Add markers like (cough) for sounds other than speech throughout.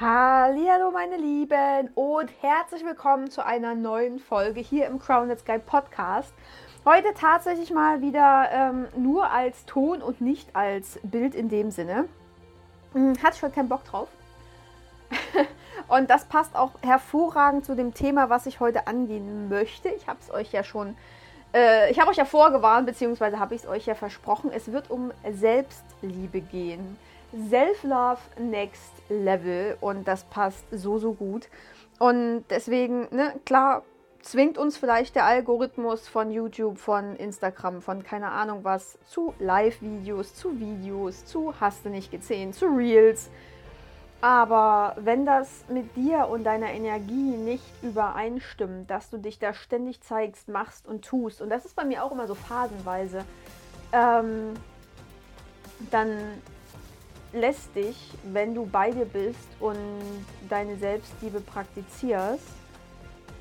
Hallo meine Lieben und herzlich willkommen zu einer neuen Folge hier im Crowned Sky Podcast. Heute tatsächlich mal wieder ähm, nur als Ton und nicht als Bild in dem Sinne. Hm, hatte ich heute keinen Bock drauf. (laughs) und das passt auch hervorragend zu dem Thema, was ich heute angehen möchte. Ich habe es euch ja schon, äh, ich habe euch ja vorgewarnt, beziehungsweise habe ich es euch ja versprochen. Es wird um Selbstliebe gehen. Self-Love Next Level und das passt so, so gut. Und deswegen, ne, klar, zwingt uns vielleicht der Algorithmus von YouTube, von Instagram, von keine Ahnung was, zu Live-Videos, zu Videos, zu hast du nicht gesehen, zu Reels. Aber wenn das mit dir und deiner Energie nicht übereinstimmt, dass du dich da ständig zeigst, machst und tust, und das ist bei mir auch immer so phasenweise, ähm, dann lässt dich, wenn du bei dir bist und deine Selbstliebe praktizierst,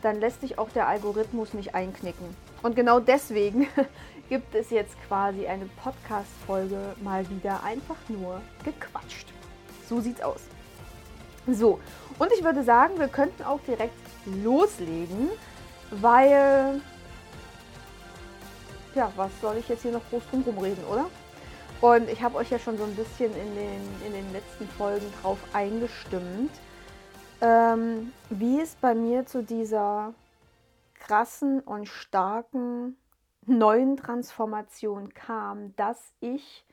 dann lässt dich auch der Algorithmus nicht einknicken. Und genau deswegen (laughs) gibt es jetzt quasi eine Podcast-Folge mal wieder einfach nur gequatscht. So sieht's aus. So, und ich würde sagen, wir könnten auch direkt loslegen, weil, ja, was soll ich jetzt hier noch groß drum reden, oder? Und ich habe euch ja schon so ein bisschen in den, in den letzten Folgen drauf eingestimmt, ähm, wie es bei mir zu dieser krassen und starken neuen Transformation kam, dass ich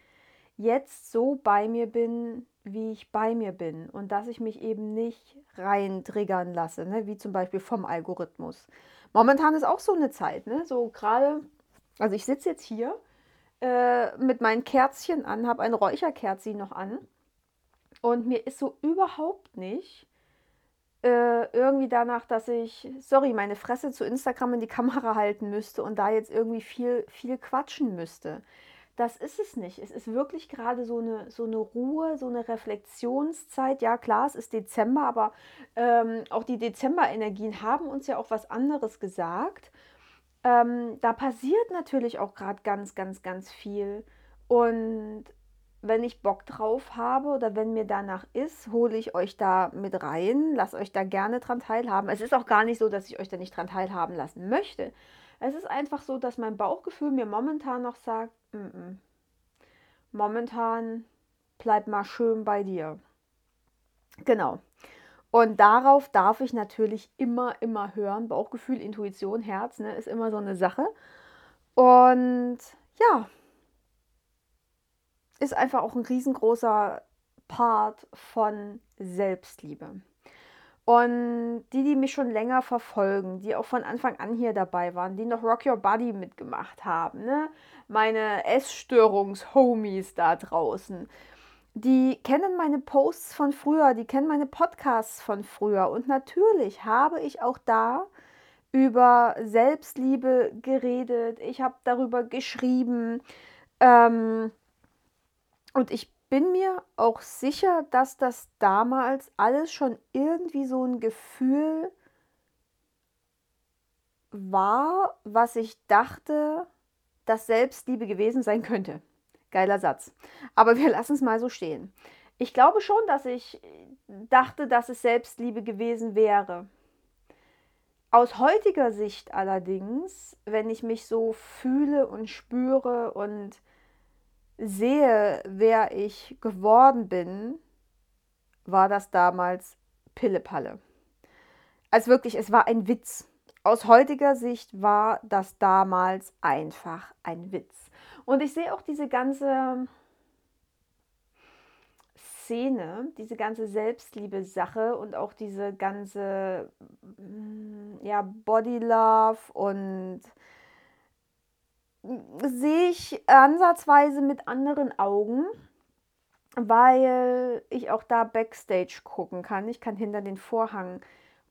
jetzt so bei mir bin, wie ich bei mir bin und dass ich mich eben nicht rein triggern lasse, ne? wie zum Beispiel vom Algorithmus. Momentan ist auch so eine Zeit, ne? so gerade, also ich sitze jetzt hier äh, mit meinen Kerzchen an, habe ein Räucherkerzchen noch an. Und mir ist so überhaupt nicht äh, irgendwie danach, dass ich, sorry, meine Fresse zu Instagram in die (laughs) Kamera halten müsste und da jetzt irgendwie viel, viel quatschen müsste. Das ist es nicht. Es ist wirklich gerade so eine, so eine Ruhe, so eine Reflexionszeit. Ja, klar, es ist Dezember, aber ähm, auch die Dezemberenergien haben uns ja auch was anderes gesagt ähm, da passiert natürlich auch gerade ganz, ganz, ganz viel. Und wenn ich Bock drauf habe oder wenn mir danach ist, hole ich euch da mit rein, lasst euch da gerne dran teilhaben. Es ist auch gar nicht so, dass ich euch da nicht dran teilhaben lassen möchte. Es ist einfach so, dass mein Bauchgefühl mir momentan noch sagt, m -m. momentan bleib mal schön bei dir. Genau. Und darauf darf ich natürlich immer, immer hören. Bauchgefühl, Intuition, Herz ne, ist immer so eine Sache. Und ja, ist einfach auch ein riesengroßer Part von Selbstliebe. Und die, die mich schon länger verfolgen, die auch von Anfang an hier dabei waren, die noch Rock Your Body mitgemacht haben, ne? meine Essstörungs-Homies da draußen, die kennen meine Posts von früher, die kennen meine Podcasts von früher. Und natürlich habe ich auch da über Selbstliebe geredet. Ich habe darüber geschrieben. Ähm, und ich bin mir auch sicher, dass das damals alles schon irgendwie so ein Gefühl war, was ich dachte, dass Selbstliebe gewesen sein könnte. Geiler Satz. Aber wir (laughs) lassen es mal so stehen. Ich glaube schon, dass ich dachte, dass es Selbstliebe gewesen wäre. Aus heutiger Sicht allerdings, wenn ich mich so fühle und spüre und sehe, wer ich geworden bin, war das damals Pillepalle. Als wirklich, es war ein Witz. Aus heutiger Sicht war das damals einfach ein Witz. Und ich sehe auch diese ganze Szene, diese ganze Selbstliebe-Sache und auch diese ganze mm, ja, Body Love und sehe ich ansatzweise mit anderen Augen, weil ich auch da Backstage gucken kann. Ich kann hinter den Vorhang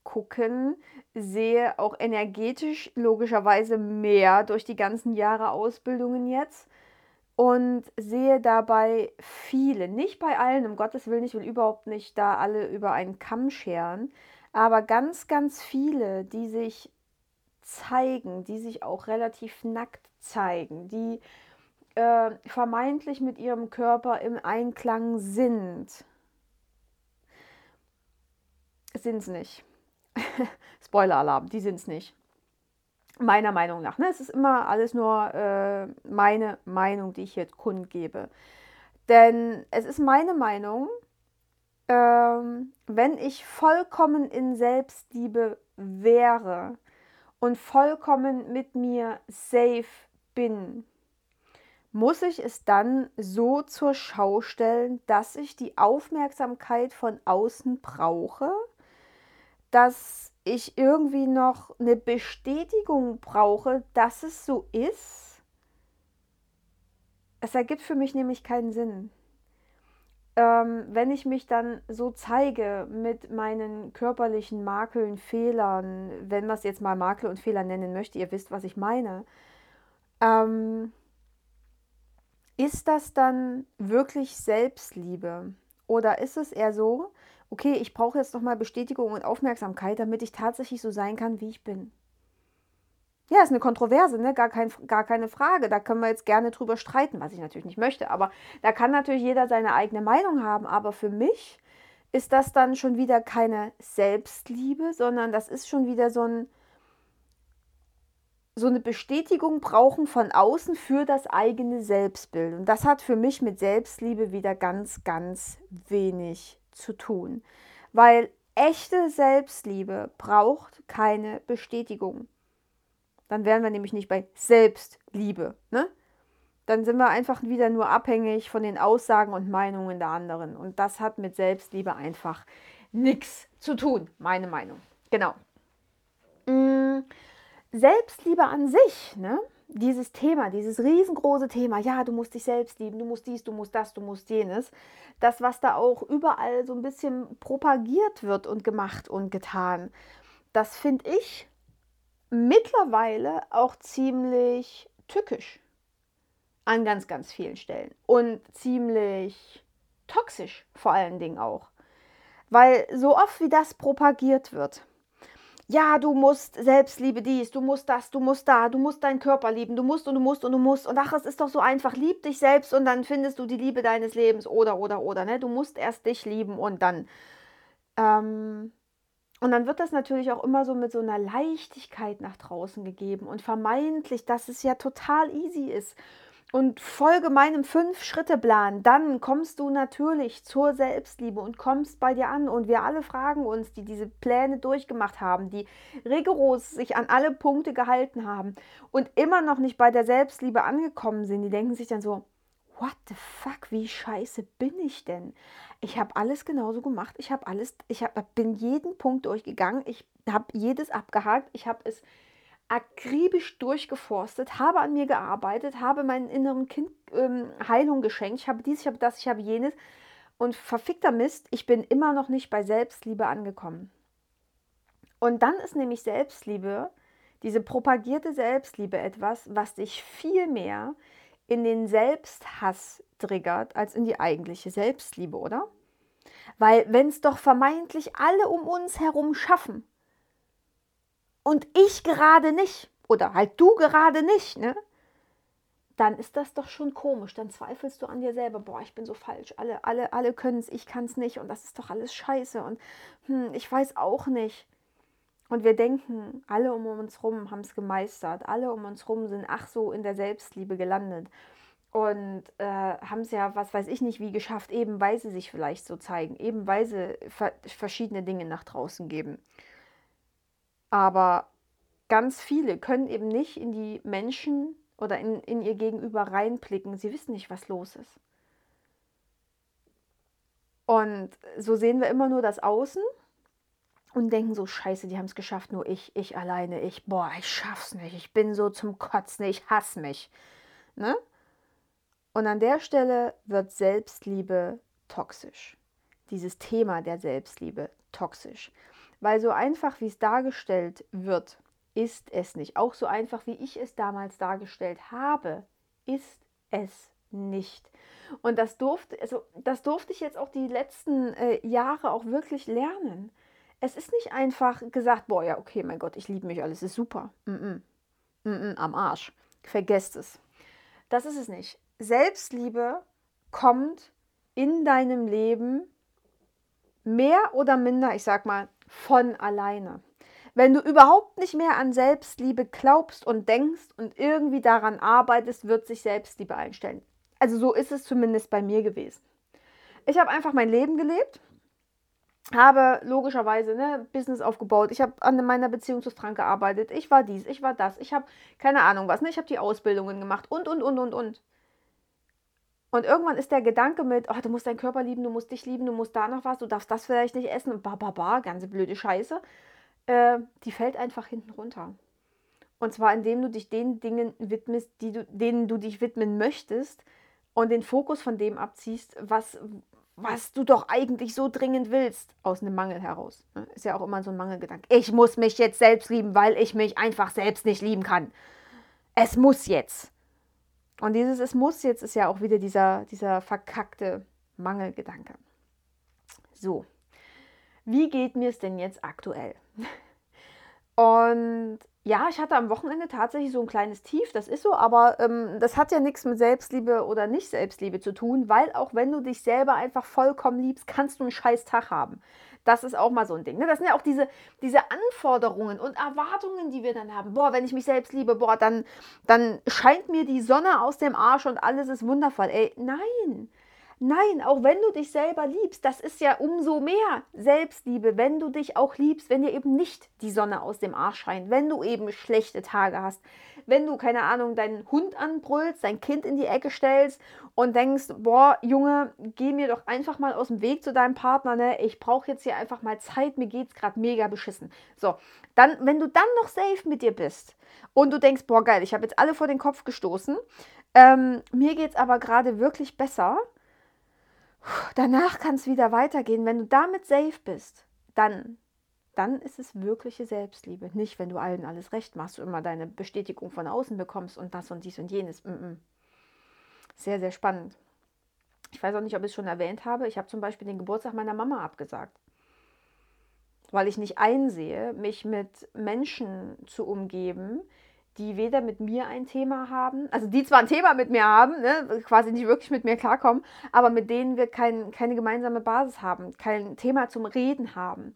gucken, sehe auch energetisch logischerweise mehr durch die ganzen Jahre Ausbildungen jetzt und sehe dabei viele, nicht bei allen, um Gottes Willen, ich will überhaupt nicht da alle über einen Kamm scheren, aber ganz, ganz viele, die sich zeigen, die sich auch relativ nackt zeigen, die äh, vermeintlich mit ihrem Körper im Einklang sind sind es nicht. (laughs) Spoiler-Alarm, die sind es nicht. Meiner Meinung nach. Ne? Es ist immer alles nur äh, meine Meinung, die ich hier kundgebe. Denn es ist meine Meinung, ähm, wenn ich vollkommen in Selbstliebe wäre und vollkommen mit mir safe bin, muss ich es dann so zur Schau stellen, dass ich die Aufmerksamkeit von außen brauche, dass ich irgendwie noch eine Bestätigung brauche, dass es so ist. Es ergibt für mich nämlich keinen Sinn. Ähm, wenn ich mich dann so zeige mit meinen körperlichen Makeln, Fehlern, wenn man es jetzt mal Makel und Fehler nennen möchte, ihr wisst, was ich meine, ähm, ist das dann wirklich Selbstliebe? Oder ist es eher so, okay, ich brauche jetzt nochmal Bestätigung und Aufmerksamkeit, damit ich tatsächlich so sein kann, wie ich bin. Ja, ist eine Kontroverse, ne? gar, kein, gar keine Frage. Da können wir jetzt gerne drüber streiten, was ich natürlich nicht möchte. Aber da kann natürlich jeder seine eigene Meinung haben. Aber für mich ist das dann schon wieder keine Selbstliebe, sondern das ist schon wieder so, ein, so eine Bestätigung brauchen von außen für das eigene Selbstbild. Und das hat für mich mit Selbstliebe wieder ganz, ganz wenig zu tun. Weil echte Selbstliebe braucht keine Bestätigung. Dann wären wir nämlich nicht bei Selbstliebe. Ne? Dann sind wir einfach wieder nur abhängig von den Aussagen und Meinungen der anderen. Und das hat mit Selbstliebe einfach nichts zu tun, meine Meinung. Genau. Mm, Selbstliebe an sich, ne? Dieses Thema, dieses riesengroße Thema, ja, du musst dich selbst lieben, du musst dies, du musst das, du musst jenes, das, was da auch überall so ein bisschen propagiert wird und gemacht und getan, das finde ich mittlerweile auch ziemlich tückisch an ganz, ganz vielen Stellen und ziemlich toxisch vor allen Dingen auch. Weil so oft wie das propagiert wird, ja, du musst Selbstliebe dies, du musst das, du musst da, du musst deinen Körper lieben, du musst und du musst und du musst. Und ach, es ist doch so einfach, lieb dich selbst und dann findest du die Liebe deines Lebens oder, oder, oder. Ne? Du musst erst dich lieben und dann. Ähm, und dann wird das natürlich auch immer so mit so einer Leichtigkeit nach draußen gegeben und vermeintlich, dass es ja total easy ist und folge meinem Fünf-Schritte-Plan, dann kommst du natürlich zur Selbstliebe und kommst bei dir an. Und wir alle fragen uns, die diese Pläne durchgemacht haben, die rigoros sich an alle Punkte gehalten haben und immer noch nicht bei der Selbstliebe angekommen sind, die denken sich dann so, what the fuck, wie scheiße bin ich denn? Ich habe alles genauso gemacht, ich habe alles, ich hab, bin jeden Punkt durchgegangen, ich habe jedes abgehakt, ich habe es akribisch durchgeforstet, habe an mir gearbeitet, habe meinem inneren Kind ähm, Heilung geschenkt, ich habe dies, ich habe das, ich habe jenes. Und verfickter Mist, ich bin immer noch nicht bei Selbstliebe angekommen. Und dann ist nämlich Selbstliebe, diese propagierte Selbstliebe etwas, was dich viel mehr in den Selbsthass triggert als in die eigentliche Selbstliebe, oder? Weil wenn es doch vermeintlich alle um uns herum schaffen, und ich gerade nicht oder halt du gerade nicht, ne? Dann ist das doch schon komisch. Dann zweifelst du an dir selber. Boah, ich bin so falsch. Alle, alle, alle können es, ich kann es nicht. Und das ist doch alles scheiße. Und hm, ich weiß auch nicht. Und wir denken, alle um uns rum haben es gemeistert. Alle um uns rum sind ach so in der Selbstliebe gelandet. Und äh, haben es ja, was weiß ich nicht, wie geschafft, eben weil sie sich vielleicht so zeigen. Eben weil sie ver verschiedene Dinge nach draußen geben. Aber ganz viele können eben nicht in die Menschen oder in, in ihr Gegenüber reinblicken. Sie wissen nicht, was los ist. Und so sehen wir immer nur das Außen und denken so, scheiße, die haben es geschafft, nur ich, ich alleine, ich, boah, ich schaff's nicht, ich bin so zum Kotzen, ich hasse mich. Ne? Und an der Stelle wird Selbstliebe toxisch. Dieses Thema der Selbstliebe toxisch. Weil so einfach, wie es dargestellt wird, ist es nicht. Auch so einfach, wie ich es damals dargestellt habe, ist es nicht. Und das durfte, also das durfte ich jetzt auch die letzten äh, Jahre auch wirklich lernen. Es ist nicht einfach gesagt, boah, ja, okay, mein Gott, ich liebe mich, alles ist super. Mm -mm. Mm am Arsch. Vergesst es. Das ist es nicht. Selbstliebe kommt in deinem Leben mehr oder minder, ich sag mal, von alleine. Wenn du überhaupt nicht mehr an Selbstliebe glaubst und denkst und irgendwie daran arbeitest, wird sich Selbstliebe einstellen. Also so ist es zumindest bei mir gewesen. Ich habe einfach mein Leben gelebt, habe logischerweise ne, Business aufgebaut. Ich habe an meiner Beziehung zu Frank gearbeitet. Ich war dies, ich war das. Ich habe keine Ahnung was. Ne? Ich habe die Ausbildungen gemacht und, und, und, und, und. Und irgendwann ist der Gedanke mit, oh, du musst deinen Körper lieben, du musst dich lieben, du musst da noch was, du darfst das vielleicht nicht essen und ba, ba, ba, ganze blöde Scheiße äh, die fällt einfach hinten runter. Und zwar indem du dich den Dingen widmest, die du, denen du dich widmen möchtest und den Fokus von dem abziehst, was, was du doch eigentlich so dringend willst, aus einem Mangel heraus. Ne? Ist ja auch immer so ein Mangelgedanke. Ich muss mich jetzt selbst lieben, weil ich mich einfach selbst nicht lieben kann. Es muss jetzt. Und dieses Es muss jetzt ist ja auch wieder dieser, dieser verkackte Mangelgedanke. So, wie geht mir es denn jetzt aktuell? (laughs) Und ja, ich hatte am Wochenende tatsächlich so ein kleines Tief, das ist so, aber ähm, das hat ja nichts mit Selbstliebe oder nicht Selbstliebe zu tun, weil auch wenn du dich selber einfach vollkommen liebst, kannst du einen scheiß Tag haben. Das ist auch mal so ein Ding. Ne? Das sind ja auch diese, diese Anforderungen und Erwartungen, die wir dann haben. Boah, wenn ich mich selbst liebe, boah, dann, dann scheint mir die Sonne aus dem Arsch und alles ist wundervoll. Ey, nein. Nein, auch wenn du dich selber liebst, das ist ja umso mehr Selbstliebe, wenn du dich auch liebst, wenn dir eben nicht die Sonne aus dem Arsch scheint, wenn du eben schlechte Tage hast, wenn du, keine Ahnung, deinen Hund anbrüllst, dein Kind in die Ecke stellst und denkst, boah, Junge, geh mir doch einfach mal aus dem Weg zu deinem Partner, ne? Ich brauche jetzt hier einfach mal Zeit, mir geht's gerade mega beschissen. So, dann, wenn du dann noch safe mit dir bist und du denkst, boah, geil, ich habe jetzt alle vor den Kopf gestoßen, ähm, mir geht's aber gerade wirklich besser danach kann es wieder weitergehen. Wenn du damit safe bist, dann, dann ist es wirkliche Selbstliebe. Nicht, wenn du allen alles recht machst, du immer deine Bestätigung von außen bekommst und das und dies und jenes. Mm -mm. Sehr, sehr spannend. Ich weiß auch nicht, ob ich es schon erwähnt habe. Ich habe zum Beispiel den Geburtstag meiner Mama abgesagt. Weil ich nicht einsehe, mich mit Menschen zu umgeben, die weder mit mir ein Thema haben, also die zwar ein Thema mit mir haben, ne, quasi nicht wirklich mit mir klarkommen, aber mit denen wir kein, keine gemeinsame Basis haben, kein Thema zum Reden haben.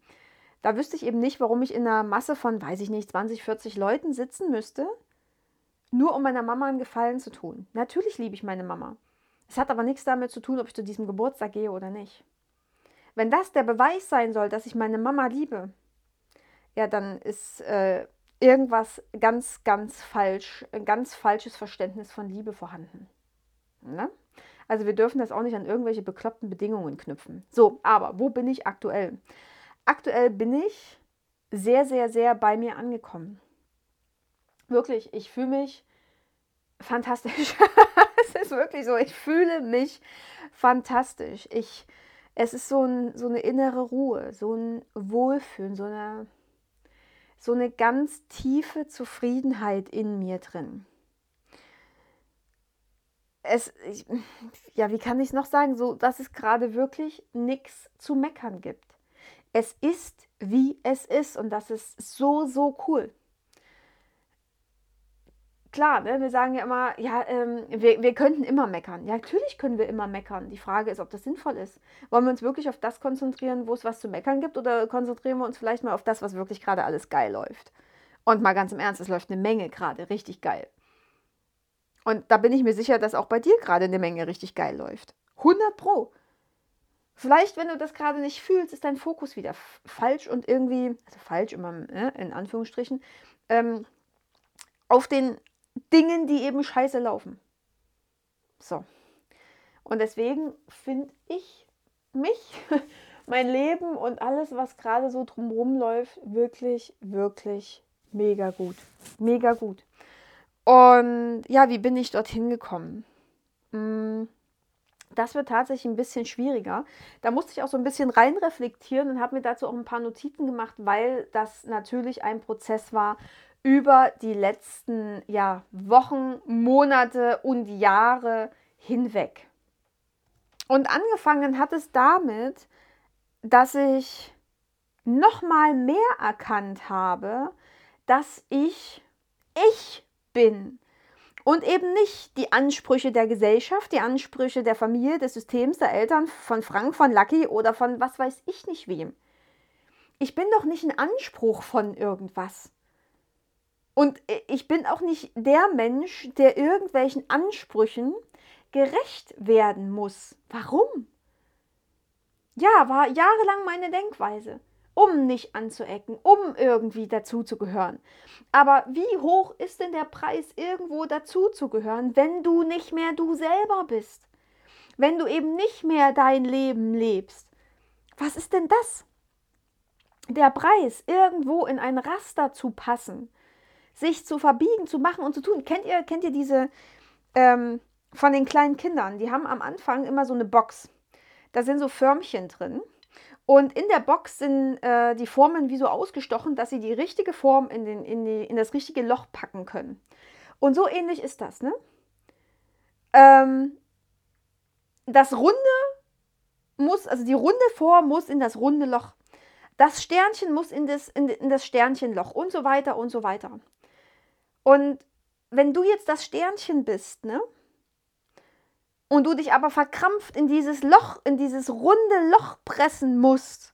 Da wüsste ich eben nicht, warum ich in einer Masse von, weiß ich nicht, 20, 40 Leuten sitzen müsste, nur um meiner Mama einen Gefallen zu tun. Natürlich liebe ich meine Mama. Es hat aber nichts damit zu tun, ob ich zu diesem Geburtstag gehe oder nicht. Wenn das der Beweis sein soll, dass ich meine Mama liebe, ja, dann ist äh, irgendwas ganz, ganz falsch, ein ganz falsches Verständnis von Liebe vorhanden. Ne? Also wir dürfen das auch nicht an irgendwelche bekloppten Bedingungen knüpfen. So, aber wo bin ich aktuell? Aktuell bin ich sehr, sehr, sehr bei mir angekommen. Wirklich, ich fühle mich fantastisch. (laughs) es ist wirklich so, ich fühle mich fantastisch. Ich, es ist so, ein, so eine innere Ruhe, so ein Wohlfühlen, so eine so eine ganz tiefe Zufriedenheit in mir drin. Es, ich, ja, wie kann ich es noch sagen, so dass es gerade wirklich nichts zu meckern gibt. Es ist, wie es ist und das ist so, so cool klar, ne, wir sagen ja immer, ja, ähm, wir, wir könnten immer meckern. Ja, natürlich können wir immer meckern. Die Frage ist, ob das sinnvoll ist. Wollen wir uns wirklich auf das konzentrieren, wo es was zu meckern gibt, oder konzentrieren wir uns vielleicht mal auf das, was wirklich gerade alles geil läuft? Und mal ganz im Ernst, es läuft eine Menge gerade richtig geil. Und da bin ich mir sicher, dass auch bei dir gerade eine Menge richtig geil läuft. 100 Pro. Vielleicht, wenn du das gerade nicht fühlst, ist dein Fokus wieder falsch und irgendwie, also falsch immer ne, in Anführungsstrichen, ähm, auf den Dingen, die eben scheiße laufen. So. Und deswegen finde ich mich, (laughs) mein Leben und alles, was gerade so drumherum läuft, wirklich, wirklich mega gut. Mega gut. Und ja, wie bin ich dorthin gekommen? Mm, das wird tatsächlich ein bisschen schwieriger. Da musste ich auch so ein bisschen reinreflektieren und habe mir dazu auch ein paar Notizen gemacht, weil das natürlich ein Prozess war, über die letzten ja, Wochen, Monate und Jahre hinweg. Und angefangen hat es damit, dass ich nochmal mehr erkannt habe, dass ich ich bin und eben nicht die Ansprüche der Gesellschaft, die Ansprüche der Familie, des Systems, der Eltern, von Frank, von Lucky oder von was weiß ich nicht wem. Ich bin doch nicht in Anspruch von irgendwas. Und ich bin auch nicht der Mensch, der irgendwelchen Ansprüchen gerecht werden muss. Warum? Ja, war jahrelang meine Denkweise, um nicht anzuecken, um irgendwie dazuzugehören. Aber wie hoch ist denn der Preis, irgendwo dazuzugehören, wenn du nicht mehr du selber bist? Wenn du eben nicht mehr dein Leben lebst? Was ist denn das? Der Preis, irgendwo in ein Raster zu passen, sich zu verbiegen, zu machen und zu tun. Kennt ihr, kennt ihr diese ähm, von den kleinen Kindern? Die haben am Anfang immer so eine Box da sind so Förmchen drin. Und in der Box sind äh, die Formen wie so ausgestochen, dass sie die richtige Form in, den, in, die, in das richtige Loch packen können. Und so ähnlich ist das. Ne? Ähm, das Runde muss, also die runde Form muss in das runde Loch. Das Sternchen muss in das, in, in das Sternchenloch und so weiter und so weiter. Und wenn du jetzt das Sternchen bist, ne, und du dich aber verkrampft in dieses Loch, in dieses runde Loch pressen musst,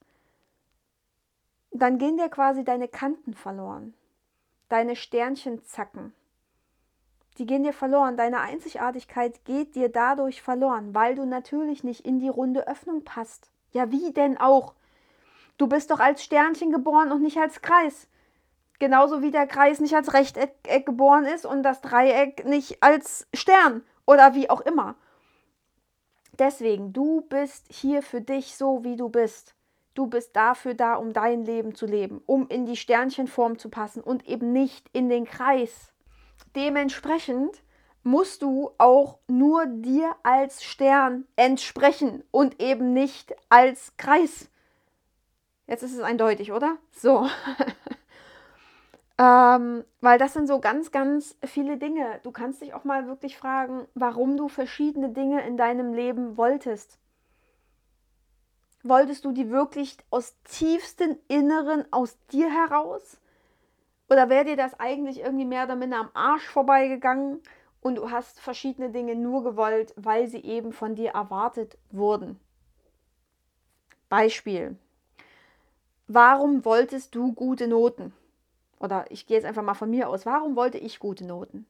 dann gehen dir quasi deine Kanten verloren, deine Sternchenzacken. Die gehen dir verloren, deine Einzigartigkeit geht dir dadurch verloren, weil du natürlich nicht in die runde Öffnung passt. Ja, wie denn auch? Du bist doch als Sternchen geboren und nicht als Kreis. Genauso wie der Kreis nicht als Rechteck geboren ist und das Dreieck nicht als Stern oder wie auch immer. Deswegen, du bist hier für dich so, wie du bist. Du bist dafür da, um dein Leben zu leben, um in die Sternchenform zu passen und eben nicht in den Kreis. Dementsprechend musst du auch nur dir als Stern entsprechen und eben nicht als Kreis. Jetzt ist es eindeutig, oder? So. (laughs) Ähm, weil das sind so ganz, ganz viele Dinge. Du kannst dich auch mal wirklich fragen, warum du verschiedene Dinge in deinem Leben wolltest. Wolltest du die wirklich aus tiefstem Inneren, aus dir heraus? Oder wäre dir das eigentlich irgendwie mehr oder minder am Arsch vorbeigegangen und du hast verschiedene Dinge nur gewollt, weil sie eben von dir erwartet wurden? Beispiel. Warum wolltest du gute Noten? Oder ich gehe jetzt einfach mal von mir aus. Warum wollte ich gute Noten?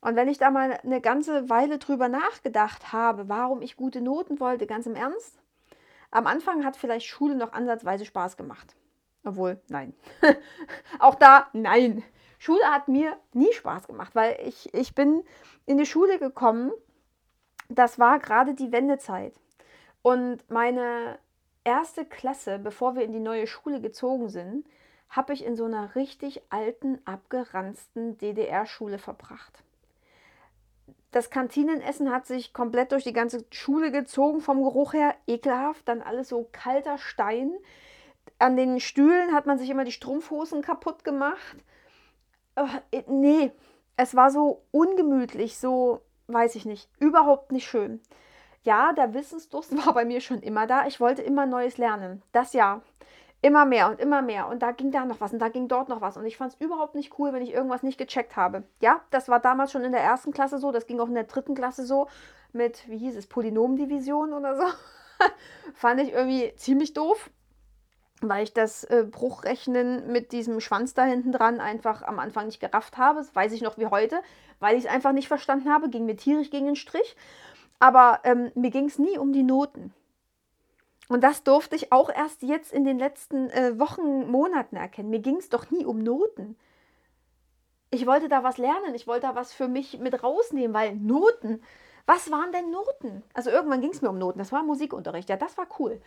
Und wenn ich da mal eine ganze Weile drüber nachgedacht habe, warum ich gute Noten wollte, ganz im Ernst, am Anfang hat vielleicht Schule noch ansatzweise Spaß gemacht. Obwohl, nein. (laughs) Auch da, nein. Schule hat mir nie Spaß gemacht, weil ich, ich bin in die Schule gekommen, das war gerade die Wendezeit. Und meine erste Klasse, bevor wir in die neue Schule gezogen sind, habe ich in so einer richtig alten, abgeranzten DDR-Schule verbracht. Das Kantinenessen hat sich komplett durch die ganze Schule gezogen, vom Geruch her ekelhaft, dann alles so kalter Stein. An den Stühlen hat man sich immer die Strumpfhosen kaputt gemacht. Oh, nee, es war so ungemütlich, so weiß ich nicht, überhaupt nicht schön. Ja, der Wissensdurst (laughs) war bei mir schon immer da. Ich wollte immer Neues lernen. Das ja immer mehr und immer mehr. Und da ging da noch was und da ging dort noch was. Und ich fand es überhaupt nicht cool, wenn ich irgendwas nicht gecheckt habe. Ja, das war damals schon in der ersten Klasse so, das ging auch in der dritten Klasse so mit, wie hieß es, Polynomdivision oder so. (laughs) fand ich irgendwie ziemlich doof, weil ich das äh, Bruchrechnen mit diesem Schwanz da hinten dran einfach am Anfang nicht gerafft habe. Das weiß ich noch wie heute, weil ich es einfach nicht verstanden habe, ging mir tierisch gegen den Strich. Aber ähm, mir ging es nie um die Noten. Und das durfte ich auch erst jetzt in den letzten äh, Wochen, Monaten erkennen. Mir ging es doch nie um Noten. Ich wollte da was lernen, ich wollte da was für mich mit rausnehmen, weil Noten, was waren denn Noten? Also irgendwann ging es mir um Noten, das war Musikunterricht, ja, das war cool.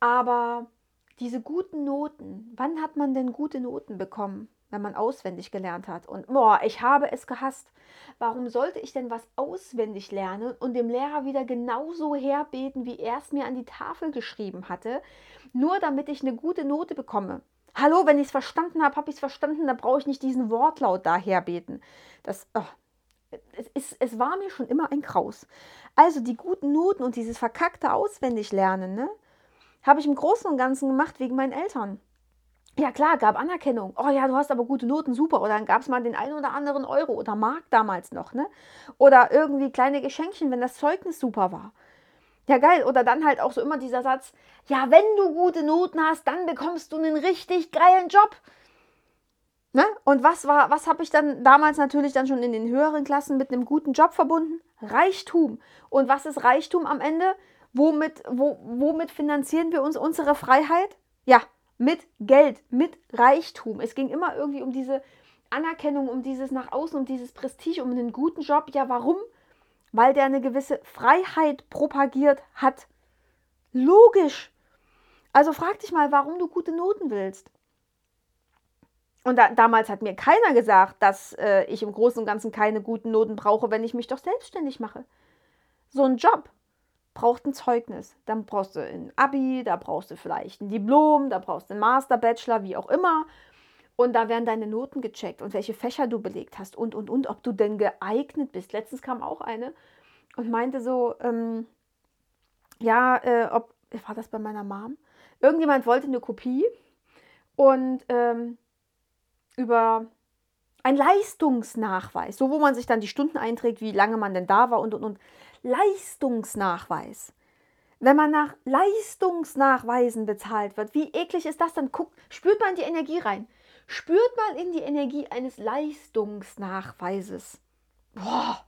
Aber diese guten Noten, wann hat man denn gute Noten bekommen? Wenn man auswendig gelernt hat. Und boah, ich habe es gehasst. Warum sollte ich denn was auswendig lernen und dem Lehrer wieder genauso herbeten, wie er es mir an die Tafel geschrieben hatte, nur damit ich eine gute Note bekomme? Hallo, wenn ich es verstanden habe, habe ich es verstanden, da brauche ich nicht diesen Wortlaut da herbeten. Das, oh, es, ist, es war mir schon immer ein Kraus. Also die guten Noten und dieses verkackte Auswendiglernen, ne, habe ich im Großen und Ganzen gemacht wegen meinen Eltern. Ja klar, gab Anerkennung. Oh ja, du hast aber gute Noten, super. Oder dann gab es mal den einen oder anderen Euro oder Mark damals noch, ne? Oder irgendwie kleine Geschenkchen, wenn das Zeugnis super war. Ja, geil. Oder dann halt auch so immer dieser Satz, ja, wenn du gute Noten hast, dann bekommst du einen richtig geilen Job. Ne? Und was war, was habe ich dann damals natürlich dann schon in den höheren Klassen mit einem guten Job verbunden? Reichtum. Und was ist Reichtum am Ende? Womit, wo, womit finanzieren wir uns unsere Freiheit? Ja, mit Geld, mit Reichtum. Es ging immer irgendwie um diese Anerkennung, um dieses nach außen, um dieses Prestige, um einen guten Job. Ja, warum? weil der eine gewisse Freiheit propagiert hat. Logisch. Also frag dich mal, warum du gute Noten willst. Und da, damals hat mir keiner gesagt, dass äh, ich im Großen und Ganzen keine guten Noten brauche, wenn ich mich doch selbstständig mache. So ein Job braucht ein Zeugnis. Dann brauchst du ein Abi, da brauchst du vielleicht ein Diplom, da brauchst du einen Master, Bachelor, wie auch immer. Und da werden deine Noten gecheckt und welche Fächer du belegt hast und, und, und, ob du denn geeignet bist. Letztens kam auch eine und meinte so, ähm, ja, äh, ob, war das bei meiner Mom? Irgendjemand wollte eine Kopie und ähm, über ein Leistungsnachweis, so wo man sich dann die Stunden einträgt, wie lange man denn da war und, und, und. Leistungsnachweis. Wenn man nach Leistungsnachweisen bezahlt wird, wie eklig ist das dann? Guckt, spürt man die Energie rein spürt mal in die Energie eines Leistungsnachweises. Boah,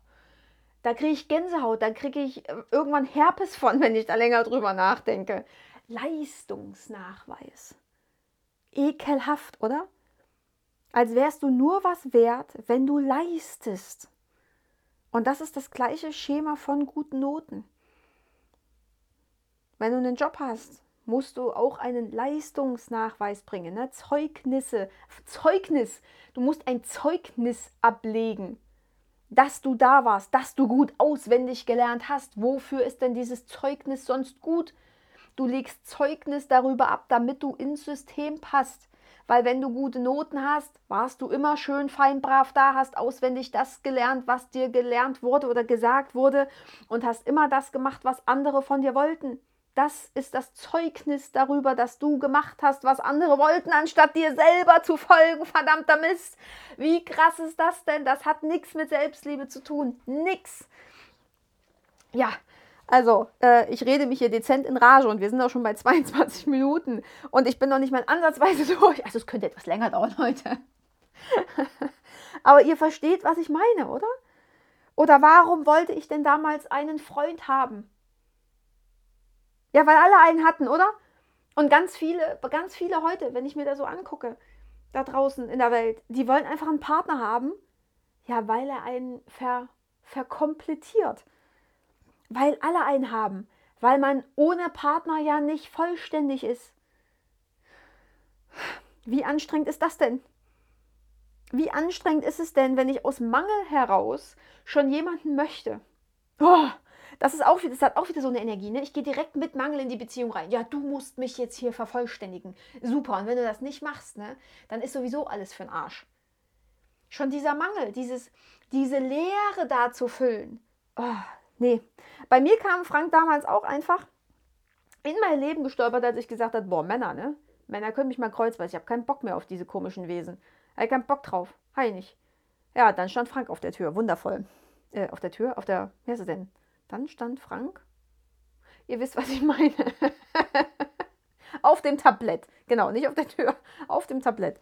da kriege ich Gänsehaut, da kriege ich äh, irgendwann Herpes von, wenn ich da länger drüber nachdenke. Leistungsnachweis. Ekelhaft, oder? Als wärst du nur was wert, wenn du leistest. Und das ist das gleiche Schema von guten Noten. Wenn du einen Job hast, musst du auch einen Leistungsnachweis bringen. Ne? Zeugnisse, Zeugnis. Du musst ein Zeugnis ablegen, dass du da warst, dass du gut auswendig gelernt hast. Wofür ist denn dieses Zeugnis sonst gut? Du legst Zeugnis darüber ab, damit du ins System passt. Weil wenn du gute Noten hast, warst du immer schön fein brav da, hast auswendig das gelernt, was dir gelernt wurde oder gesagt wurde und hast immer das gemacht, was andere von dir wollten. Das ist das Zeugnis darüber, dass du gemacht hast, was andere wollten, anstatt dir selber zu folgen. Verdammter Mist. Wie krass ist das denn? Das hat nichts mit Selbstliebe zu tun. Nix. Ja, also, äh, ich rede mich hier dezent in Rage und wir sind auch schon bei (laughs) 22 Minuten und ich bin noch nicht mal ansatzweise (laughs) durch. Also, es könnte etwas länger dauern heute. (laughs) Aber ihr versteht, was ich meine, oder? Oder warum wollte ich denn damals einen Freund haben? Ja, weil alle einen hatten, oder? Und ganz viele, ganz viele heute, wenn ich mir da so angucke, da draußen in der Welt, die wollen einfach einen Partner haben, ja, weil er einen ver, verkomplettiert. Weil alle einen haben. Weil man ohne Partner ja nicht vollständig ist. Wie anstrengend ist das denn? Wie anstrengend ist es denn, wenn ich aus Mangel heraus schon jemanden möchte? Oh, das ist auch, das hat auch wieder so eine Energie. Ne? Ich gehe direkt mit Mangel in die Beziehung rein. Ja, du musst mich jetzt hier vervollständigen. Super. Und wenn du das nicht machst, ne, dann ist sowieso alles für den Arsch. Schon dieser Mangel, dieses, diese Leere da zu füllen. Oh, nee. Bei mir kam Frank damals auch einfach in mein Leben gestolpert, als ich gesagt habe, boah, Männer, ne? Männer können mich mal kreuzweise. Ich habe keinen Bock mehr auf diese komischen Wesen. Ich habe keinen Bock drauf. Hi nicht. Ja, dann stand Frank auf der Tür. Wundervoll. Äh, auf der Tür? Auf der, wer ist es denn? Dann stand Frank. Ihr wisst, was ich meine. (laughs) auf dem Tablett. Genau, nicht auf der Tür, auf dem Tablett.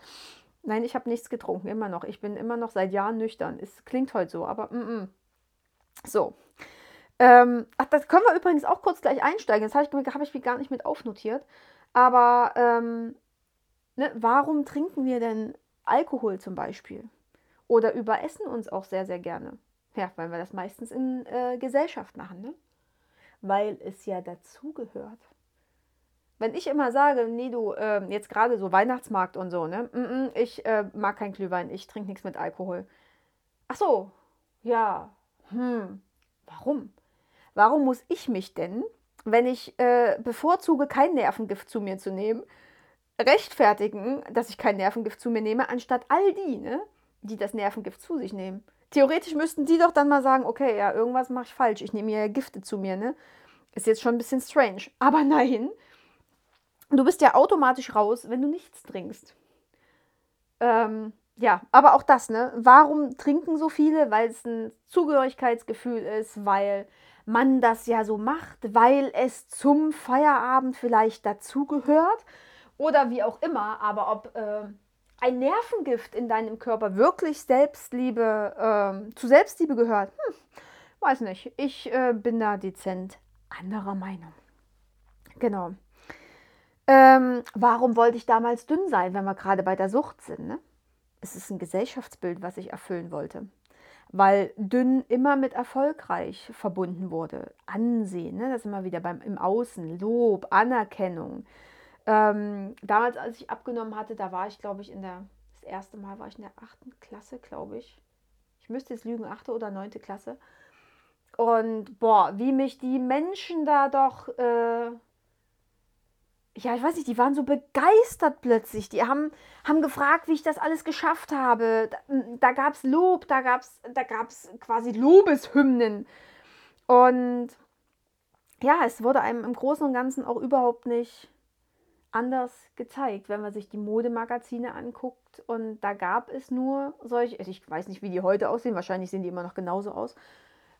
Nein, ich habe nichts getrunken, immer noch. Ich bin immer noch seit Jahren nüchtern. Es klingt heute so, aber mm -mm. so. Ähm, ach, das können wir übrigens auch kurz gleich einsteigen. Das habe ich, hab ich gar nicht mit aufnotiert. Aber ähm, ne, warum trinken wir denn Alkohol zum Beispiel? Oder überessen uns auch sehr, sehr gerne? Ja, weil wir das meistens in äh, Gesellschaft machen, ne? Weil es ja dazugehört. Wenn ich immer sage, nee, du, äh, jetzt gerade so Weihnachtsmarkt und so, ne? Mm -mm, ich äh, mag kein Glühwein, ich trinke nichts mit Alkohol. Ach so, ja. Hm, warum? Warum muss ich mich denn, wenn ich äh, bevorzuge, kein Nervengift zu mir zu nehmen, rechtfertigen, dass ich kein Nervengift zu mir nehme, anstatt all die, ne, die das Nervengift zu sich nehmen? theoretisch müssten die doch dann mal sagen, okay, ja, irgendwas mache ich falsch. Ich nehme ja Gifte zu mir, ne? Ist jetzt schon ein bisschen strange. Aber nein, du bist ja automatisch raus, wenn du nichts trinkst. Ähm, ja, aber auch das, ne? Warum trinken so viele? Weil es ein Zugehörigkeitsgefühl ist, weil man das ja so macht, weil es zum Feierabend vielleicht dazugehört oder wie auch immer, aber ob äh, ein Nervengift in deinem Körper wirklich Selbstliebe, äh, zu Selbstliebe gehört, hm, weiß nicht. Ich äh, bin da dezent anderer Meinung. Genau. Ähm, warum wollte ich damals dünn sein, wenn wir gerade bei der Sucht sind? Ne? Es ist ein Gesellschaftsbild, was ich erfüllen wollte weil dünn immer mit erfolgreich verbunden wurde. Ansehen, ne? das immer wieder beim, im Außen, Lob, Anerkennung. Ähm, damals, als ich abgenommen hatte, da war ich, glaube ich, in der, das erste Mal war ich in der achten Klasse, glaube ich. Ich müsste jetzt lügen, achte oder neunte Klasse. Und boah, wie mich die Menschen da doch äh, ja, ich weiß nicht, die waren so begeistert plötzlich. Die haben, haben gefragt, wie ich das alles geschafft habe. Da, da gab es Lob, da gab es da gab's quasi Lobeshymnen. Und ja, es wurde einem im Großen und Ganzen auch überhaupt nicht anders gezeigt, wenn man sich die Modemagazine anguckt. Und da gab es nur solche, also ich weiß nicht, wie die heute aussehen, wahrscheinlich sehen die immer noch genauso aus.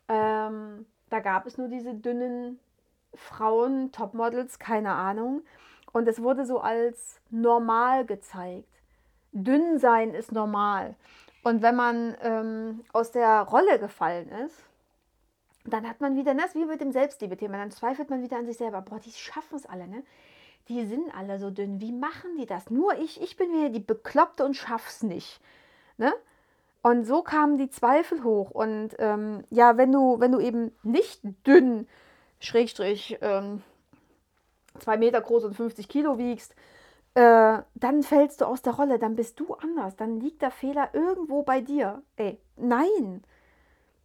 Ähm, da gab es nur diese dünnen Frauen, Topmodels, keine Ahnung. Und es wurde so als normal gezeigt. Dünn sein ist normal. Und wenn man ähm, aus der Rolle gefallen ist, dann hat man wieder, das wie mit dem Selbstliebe-Thema, dann zweifelt man wieder an sich selber. Boah, die schaffen es alle, ne? Die sind alle so dünn. Wie machen die das? Nur ich, ich bin wieder die Bekloppte und schaff's nicht. Ne? Und so kamen die Zweifel hoch. Und ähm, ja, wenn du, wenn du eben nicht dünn Schrägstrich ähm, zwei Meter groß und 50 Kilo wiegst, äh, dann fällst du aus der Rolle, dann bist du anders, dann liegt der Fehler irgendwo bei dir. Ey, nein.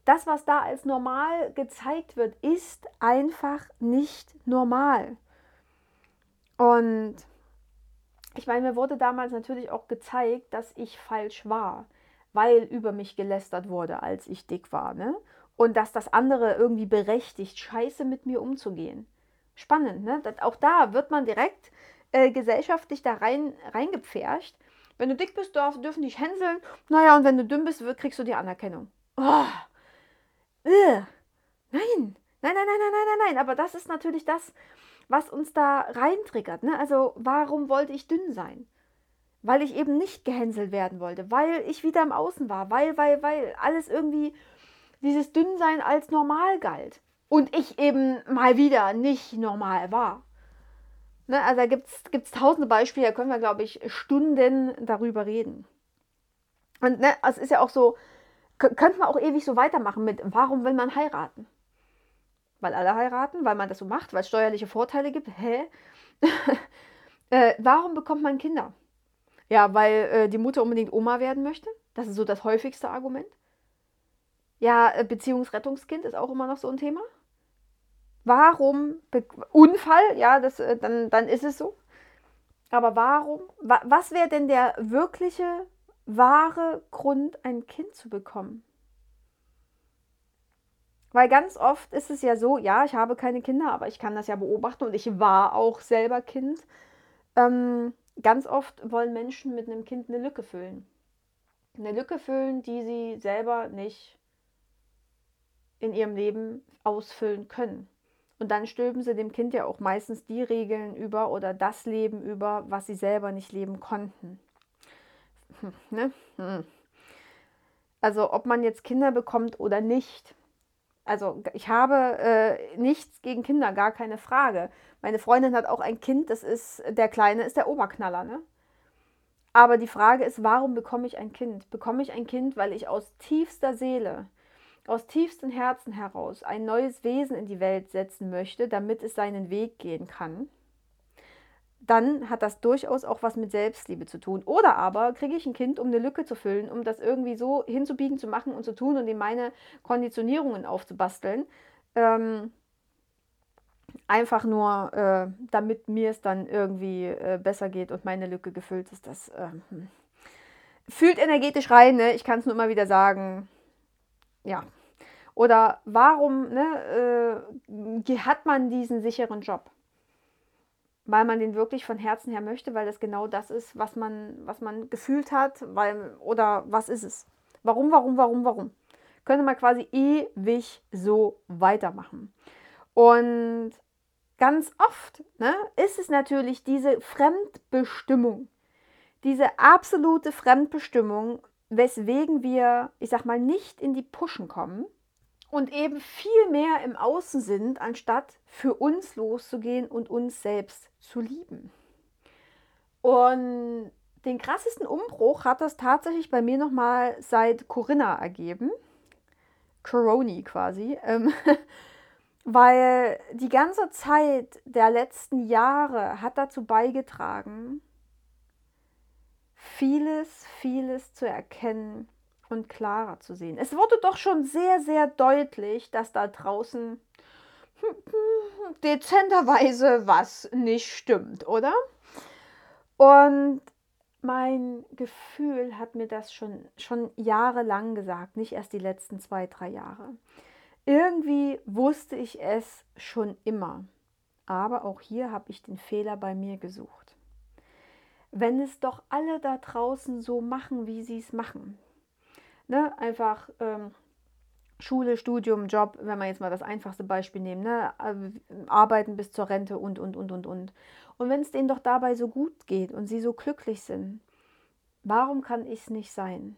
Das, was da als normal gezeigt wird, ist einfach nicht normal. Und ich meine, mir wurde damals natürlich auch gezeigt, dass ich falsch war, weil über mich gelästert wurde, als ich dick war. Ne? Und dass das andere irgendwie berechtigt, scheiße mit mir umzugehen. Spannend, ne? Auch da wird man direkt äh, gesellschaftlich da rein reingepfercht. Wenn du dick bist, darf, dürfen dich hänseln. Naja, und wenn du dünn bist, kriegst du die Anerkennung. Oh. Äh. Nein. Nein, nein, nein, nein, nein, nein, nein. Aber das ist natürlich das, was uns da reintriggert. Ne? Also, warum wollte ich dünn sein? Weil ich eben nicht gehänselt werden wollte, weil ich wieder im Außen war, weil, weil, weil alles irgendwie dieses Dünnsein als normal galt. Und ich eben mal wieder nicht normal war. Ne, also da gibt es tausende Beispiele, da können wir, glaube ich, Stunden darüber reden. Und ne, es ist ja auch so, könnte man auch ewig so weitermachen mit, warum will man heiraten? Weil alle heiraten, weil man das so macht, weil es steuerliche Vorteile gibt. Hä? (laughs) äh, warum bekommt man Kinder? Ja, weil äh, die Mutter unbedingt Oma werden möchte. Das ist so das häufigste Argument. Ja, äh, Beziehungsrettungskind ist auch immer noch so ein Thema. Warum Be Unfall? Ja, das, äh, dann, dann ist es so. Aber warum? Wa was wäre denn der wirkliche, wahre Grund, ein Kind zu bekommen? Weil ganz oft ist es ja so, ja, ich habe keine Kinder, aber ich kann das ja beobachten und ich war auch selber Kind. Ähm, ganz oft wollen Menschen mit einem Kind eine Lücke füllen. Eine Lücke füllen, die sie selber nicht in ihrem Leben ausfüllen können. Und dann stülpen sie dem Kind ja auch meistens die Regeln über oder das Leben über, was sie selber nicht leben konnten. (laughs) Ne? Hm. Also ob man jetzt Kinder bekommt oder nicht. Also ich habe äh, nichts gegen Kinder, gar keine Frage. Meine Freundin hat auch ein Kind, das ist, der Kleine ist der Oberknaller, ne? Aber die Frage ist, warum bekomme ich ein Kind? Bekomme ich ein Kind, weil ich aus tiefster Seele aus tiefstem Herzen heraus ein neues Wesen in die Welt setzen möchte, damit es seinen Weg gehen kann, dann hat das durchaus auch was mit Selbstliebe zu tun. Oder aber kriege ich ein Kind, um eine Lücke zu füllen, um das irgendwie so hinzubiegen, zu machen und zu tun und ihm meine Konditionierungen aufzubasteln. Ähm, einfach nur, äh, damit mir es dann irgendwie äh, besser geht und meine Lücke gefüllt ist. Das äh, fühlt energetisch rein, ne? ich kann es nur immer wieder sagen. Ja, oder warum ne, äh, hat man diesen sicheren Job? Weil man den wirklich von Herzen her möchte, weil das genau das ist, was man, was man gefühlt hat, weil, oder was ist es? Warum, warum, warum, warum? könnte man quasi ewig so weitermachen. Und ganz oft ne, ist es natürlich diese Fremdbestimmung, diese absolute Fremdbestimmung, weswegen wir, ich sag mal, nicht in die Puschen kommen und eben viel mehr im Außen sind, anstatt für uns loszugehen und uns selbst zu lieben. Und den krassesten Umbruch hat das tatsächlich bei mir nochmal seit Corinna ergeben. Coroni quasi. Ähm, (laughs) weil die ganze Zeit der letzten Jahre hat dazu beigetragen, vieles, vieles zu erkennen und klarer zu sehen. Es wurde doch schon sehr, sehr deutlich, dass da draußen (laughs) dezenterweise was nicht stimmt, oder? Und mein Gefühl hat mir das schon, schon jahrelang gesagt, nicht erst die letzten zwei, drei Jahre. Irgendwie wusste ich es schon immer, aber auch hier habe ich den Fehler bei mir gesucht. Wenn es doch alle da draußen so machen, wie sie es machen, ne, einfach ähm, Schule, Studium, Job, wenn wir jetzt mal das einfachste Beispiel nehmen, ne, äh, arbeiten bis zur Rente und, und, und, und, und. Und wenn es denen doch dabei so gut geht und sie so glücklich sind, warum kann ich es nicht sein?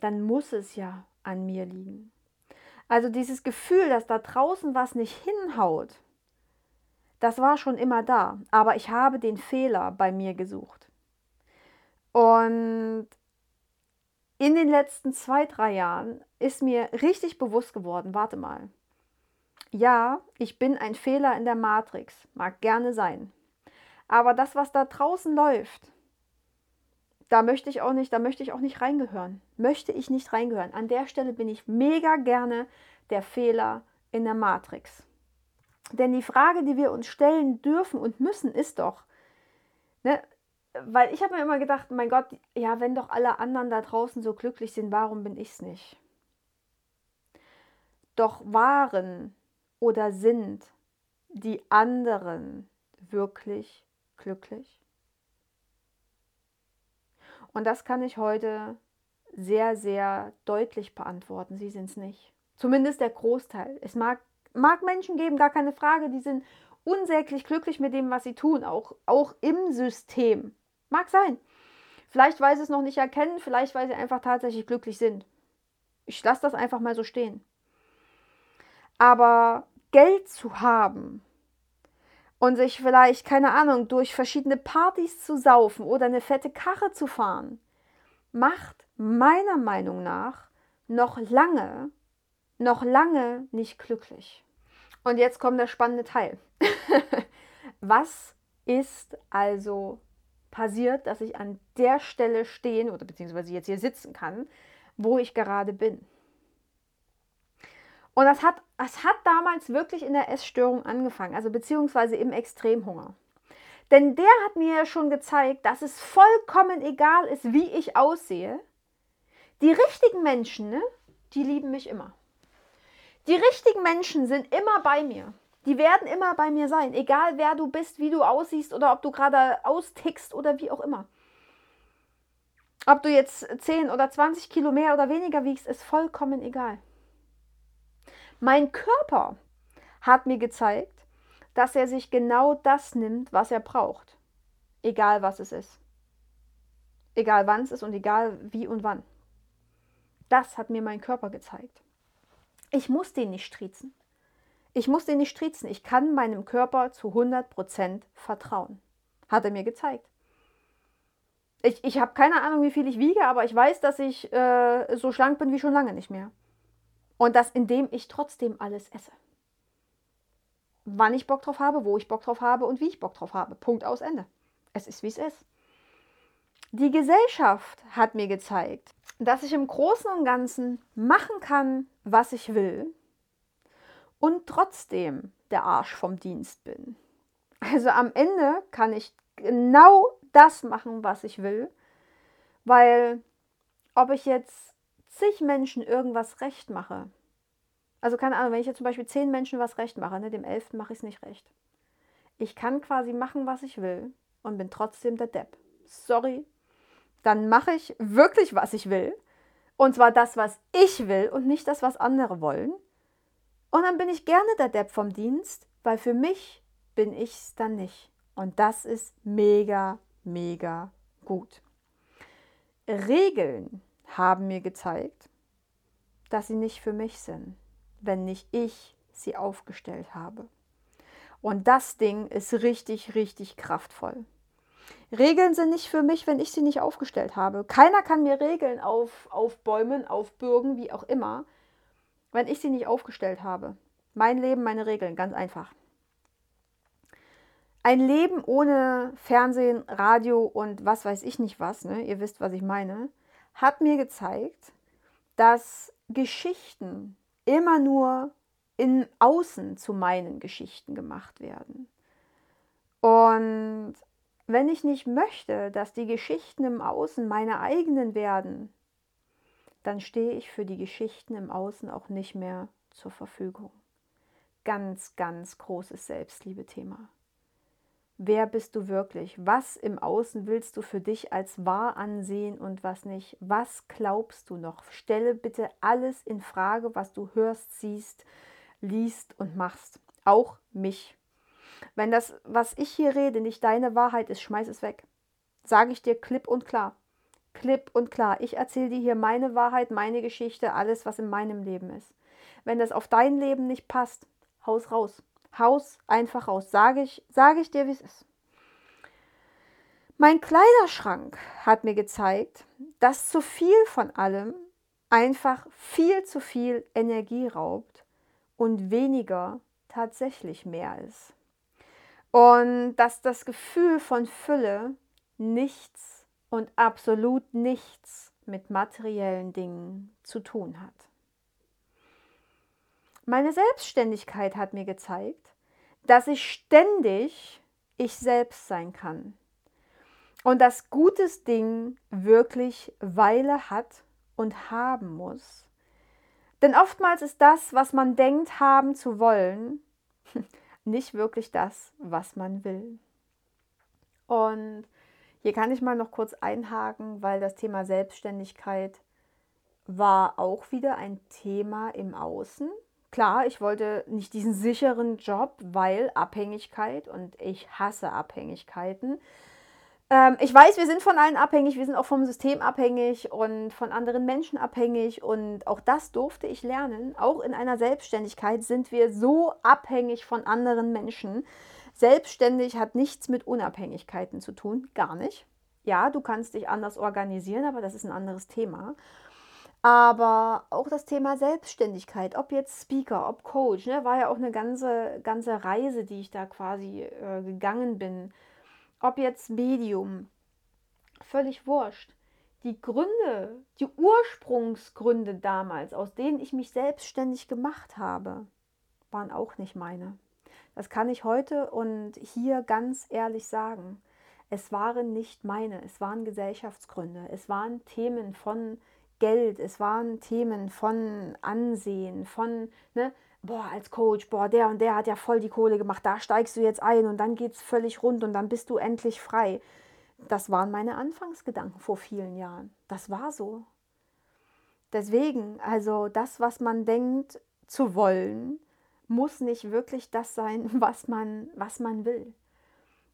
Dann muss es ja an mir liegen. Also dieses Gefühl, dass da draußen was nicht hinhaut, das war schon immer da, aber ich habe den Fehler bei mir gesucht. Und in den letzten zwei, drei Jahren ist mir richtig bewusst geworden, warte mal, ja, ich bin ein Fehler in der Matrix, mag gerne sein. Aber das, was da draußen läuft, da möchte ich auch nicht, da möchte ich auch nicht reingehören. Möchte ich nicht reingehören. An der Stelle bin ich mega gerne der Fehler in der Matrix. Denn die Frage, die wir uns stellen dürfen und müssen, ist doch, ne, weil ich habe mir immer gedacht, mein Gott, ja, wenn doch alle anderen da draußen so glücklich sind, warum bin ich es nicht? Doch waren oder sind die anderen wirklich glücklich? Und das kann ich heute sehr, sehr deutlich beantworten. Sie sind es nicht. Zumindest der Großteil. Es mag, mag Menschen geben, gar keine Frage, die sind unsäglich glücklich mit dem, was sie tun, auch, auch im System. Mag sein. Vielleicht, weil sie es noch nicht erkennen, vielleicht, weil sie einfach tatsächlich glücklich sind. Ich lasse das einfach mal so stehen. Aber Geld zu haben und sich vielleicht, keine Ahnung, durch verschiedene Partys zu saufen oder eine fette Karre zu fahren, macht meiner Meinung nach noch lange, noch lange nicht glücklich. Und jetzt kommt der spannende Teil. (laughs) Was ist also passiert, dass ich an der Stelle stehen oder beziehungsweise jetzt hier sitzen kann, wo ich gerade bin? Und das hat, das hat damals wirklich in der Essstörung angefangen, also beziehungsweise im Extremhunger. Denn der hat mir schon gezeigt, dass es vollkommen egal ist, wie ich aussehe. Die richtigen Menschen, ne, die lieben mich immer. Die richtigen Menschen sind immer bei mir. Die werden immer bei mir sein, egal wer du bist, wie du aussiehst oder ob du gerade austickst oder wie auch immer. Ob du jetzt 10 oder 20 Kilo mehr oder weniger wiegst, ist vollkommen egal. Mein Körper hat mir gezeigt, dass er sich genau das nimmt, was er braucht. Egal was es ist. Egal wann es ist und egal wie und wann. Das hat mir mein Körper gezeigt. Ich muss den nicht striezen. Ich muss den nicht striezen. Ich kann meinem Körper zu 100% vertrauen. Hat er mir gezeigt. Ich, ich habe keine Ahnung, wie viel ich wiege, aber ich weiß, dass ich äh, so schlank bin wie schon lange nicht mehr. Und das, indem ich trotzdem alles esse. Wann ich Bock drauf habe, wo ich Bock drauf habe und wie ich Bock drauf habe. Punkt aus Ende. Es ist, wie es ist. Die Gesellschaft hat mir gezeigt, dass ich im Großen und Ganzen machen kann, was ich will und trotzdem der Arsch vom Dienst bin. Also am Ende kann ich genau das machen, was ich will, weil ob ich jetzt zig Menschen irgendwas recht mache. Also keine Ahnung, wenn ich jetzt zum Beispiel zehn Menschen was recht mache, ne, dem elften mache ich es nicht recht. Ich kann quasi machen, was ich will und bin trotzdem der Depp. Sorry. Dann mache ich wirklich, was ich will Und zwar das, was ich will und nicht das, was andere wollen. Und dann bin ich gerne der Depp vom Dienst, weil für mich bin ich es dann nicht. Und das ist mega, mega gut. Regeln haben mir gezeigt, dass sie nicht für mich sind, wenn nicht ich sie aufgestellt habe. Und das Ding ist richtig, richtig kraftvoll. Regeln sind nicht für mich, wenn ich sie nicht aufgestellt habe. Keiner kann mir Regeln auf, aufbäumen, aufbürgen, wie auch immer, wenn ich sie nicht aufgestellt habe. Mein Leben, meine Regeln, ganz einfach. Ein Leben ohne Fernsehen, Radio und was weiß ich nicht was, ne? ihr wisst, was ich meine, hat mir gezeigt, dass Geschichten immer nur in Außen zu meinen Geschichten gemacht werden. Und wenn ich nicht möchte, dass die Geschichten im Außen meine eigenen werden, dann stehe ich für die Geschichten im Außen auch nicht mehr zur Verfügung. Ganz, ganz großes Selbstliebe-Thema. Wer bist du wirklich? Was im Außen willst du für dich als wahr ansehen und was nicht? Was glaubst du noch? Stelle bitte alles in Frage, was du hörst, siehst, liest und machst. Auch mich. Wenn das, was ich hier rede, nicht deine Wahrheit ist, schmeiß es weg. Sage ich dir klipp und klar. Klipp und klar. Ich erzähle dir hier meine Wahrheit, meine Geschichte, alles, was in meinem Leben ist. Wenn das auf dein Leben nicht passt, haus raus. Haus einfach raus. Sage ich, sage ich dir, wie es ist. Mein Kleiderschrank hat mir gezeigt, dass zu viel von allem einfach viel zu viel Energie raubt und weniger tatsächlich mehr ist. Und dass das Gefühl von Fülle nichts und absolut nichts mit materiellen Dingen zu tun hat. Meine Selbstständigkeit hat mir gezeigt, dass ich ständig ich selbst sein kann. Und dass gutes Ding wirklich Weile hat und haben muss. Denn oftmals ist das, was man denkt haben zu wollen, (laughs) nicht wirklich das, was man will. Und hier kann ich mal noch kurz einhaken, weil das Thema Selbstständigkeit war auch wieder ein Thema im Außen. Klar, ich wollte nicht diesen sicheren Job, weil Abhängigkeit und ich hasse Abhängigkeiten. Ähm, ich weiß, wir sind von allen abhängig, wir sind auch vom System abhängig und von anderen Menschen abhängig und auch das durfte ich lernen. Auch in einer Selbstständigkeit sind wir so abhängig von anderen Menschen. Selbstständig hat nichts mit Unabhängigkeiten zu tun, gar nicht. Ja, du kannst dich anders organisieren, aber das ist ein anderes Thema. Aber auch das Thema Selbstständigkeit, ob jetzt Speaker, ob Coach, ne, war ja auch eine ganze, ganze Reise, die ich da quasi äh, gegangen bin. Ob jetzt Medium, völlig wurscht. Die Gründe, die Ursprungsgründe damals, aus denen ich mich selbstständig gemacht habe, waren auch nicht meine. Das kann ich heute und hier ganz ehrlich sagen. Es waren nicht meine, es waren Gesellschaftsgründe, es waren Themen von Geld, es waren Themen von Ansehen, von, ne, boah, als Coach, boah, der und der hat ja voll die Kohle gemacht, da steigst du jetzt ein und dann geht es völlig rund und dann bist du endlich frei. Das waren meine Anfangsgedanken vor vielen Jahren. Das war so. Deswegen, also das, was man denkt zu wollen, muss nicht wirklich das sein, (laughs) was man, was man will.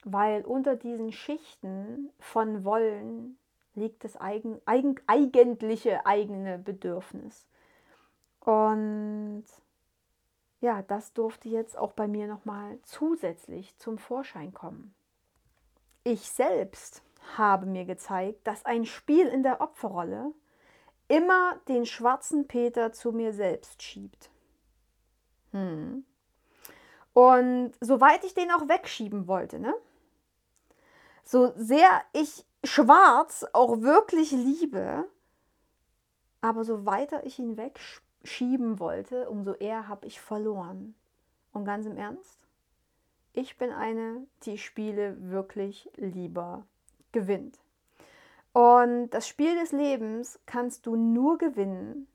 Weil unter diesen Schichten von Wollen liegt das eigen, eigen, eigentliche eigene Bedürfnis. Und ja, das durfte jetzt auch bei mir nochmal zusätzlich zum Vorschein kommen. Ich selbst habe mir gezeigt, dass ein Spiel in der Opferrolle immer den schwarzen Peter zu mir selbst schiebt. Hm. Und soweit ich den auch wegschieben wollte, ne? so sehr ich Schwarz auch wirklich liebe, aber so weiter ich ihn wegschieben wollte, umso eher habe ich verloren. Und ganz im Ernst, ich bin eine, die Spiele wirklich lieber gewinnt. Und das Spiel des Lebens kannst du nur gewinnen,